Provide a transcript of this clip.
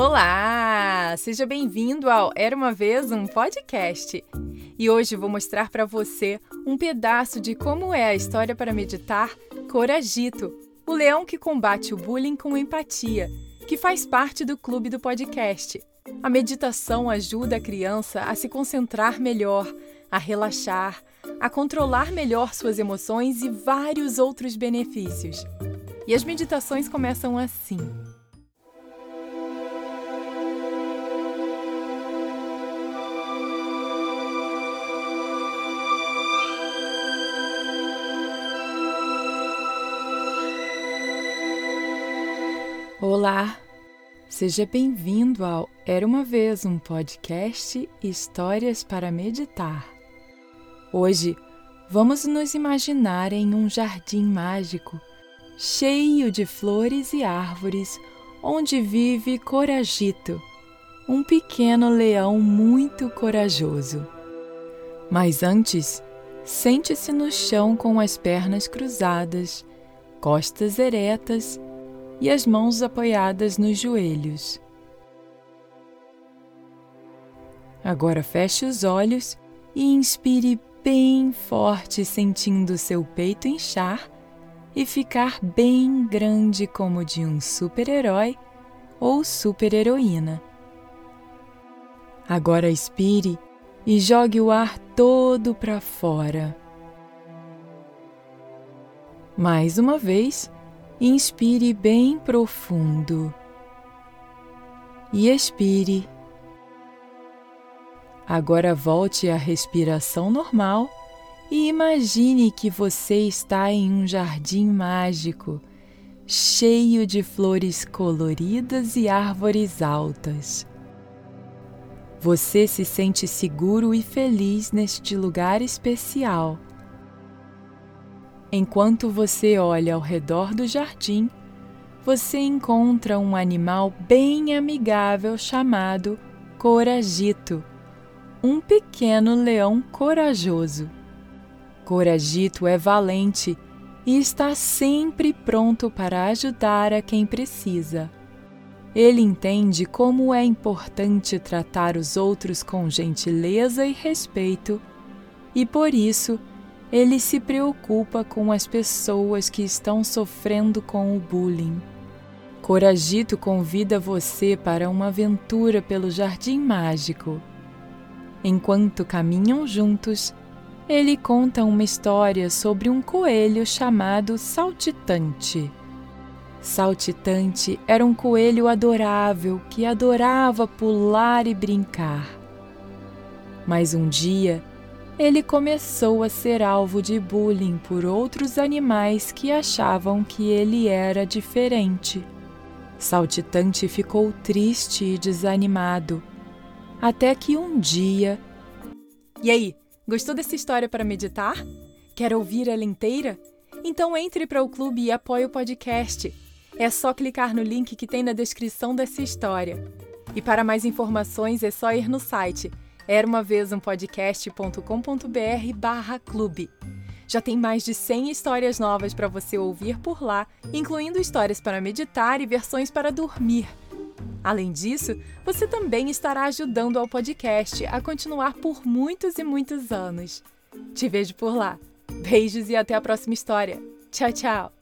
Olá, seja bem-vindo ao Era uma vez um podcast. E hoje vou mostrar para você um pedaço de como é a história para meditar Coragito, o leão que combate o bullying com empatia, que faz parte do clube do podcast. A meditação ajuda a criança a se concentrar melhor, a relaxar, a controlar melhor suas emoções e vários outros benefícios. E as meditações começam assim. Olá, seja bem-vindo ao Era uma Vez um podcast Histórias para Meditar. Hoje vamos nos imaginar em um jardim mágico, cheio de flores e árvores, onde vive Coragito, um pequeno leão muito corajoso. Mas antes, sente-se no chão com as pernas cruzadas, costas eretas e as mãos apoiadas nos joelhos. Agora feche os olhos e inspire bem forte, sentindo seu peito inchar e ficar bem grande como de um super-herói ou super-heroína. Agora expire e jogue o ar todo para fora. Mais uma vez, Inspire bem profundo e expire. Agora volte à respiração normal e imagine que você está em um jardim mágico, cheio de flores coloridas e árvores altas. Você se sente seguro e feliz neste lugar especial. Enquanto você olha ao redor do jardim, você encontra um animal bem amigável chamado Coragito, um pequeno leão corajoso. Coragito é valente e está sempre pronto para ajudar a quem precisa. Ele entende como é importante tratar os outros com gentileza e respeito, e por isso ele se preocupa com as pessoas que estão sofrendo com o bullying. Coragito convida você para uma aventura pelo Jardim Mágico. Enquanto caminham juntos, ele conta uma história sobre um coelho chamado Saltitante. Saltitante era um coelho adorável que adorava pular e brincar. Mas um dia, ele começou a ser alvo de bullying por outros animais que achavam que ele era diferente. Saltitante ficou triste e desanimado, até que um dia. E aí, gostou dessa história para meditar? Quer ouvir ela inteira? Então entre para o clube e apoie o podcast. É só clicar no link que tem na descrição dessa história. E para mais informações é só ir no site era uma vez um podcast.com.br barra clube. Já tem mais de 100 histórias novas para você ouvir por lá, incluindo histórias para meditar e versões para dormir. Além disso, você também estará ajudando ao podcast a continuar por muitos e muitos anos. Te vejo por lá. Beijos e até a próxima história. Tchau, tchau!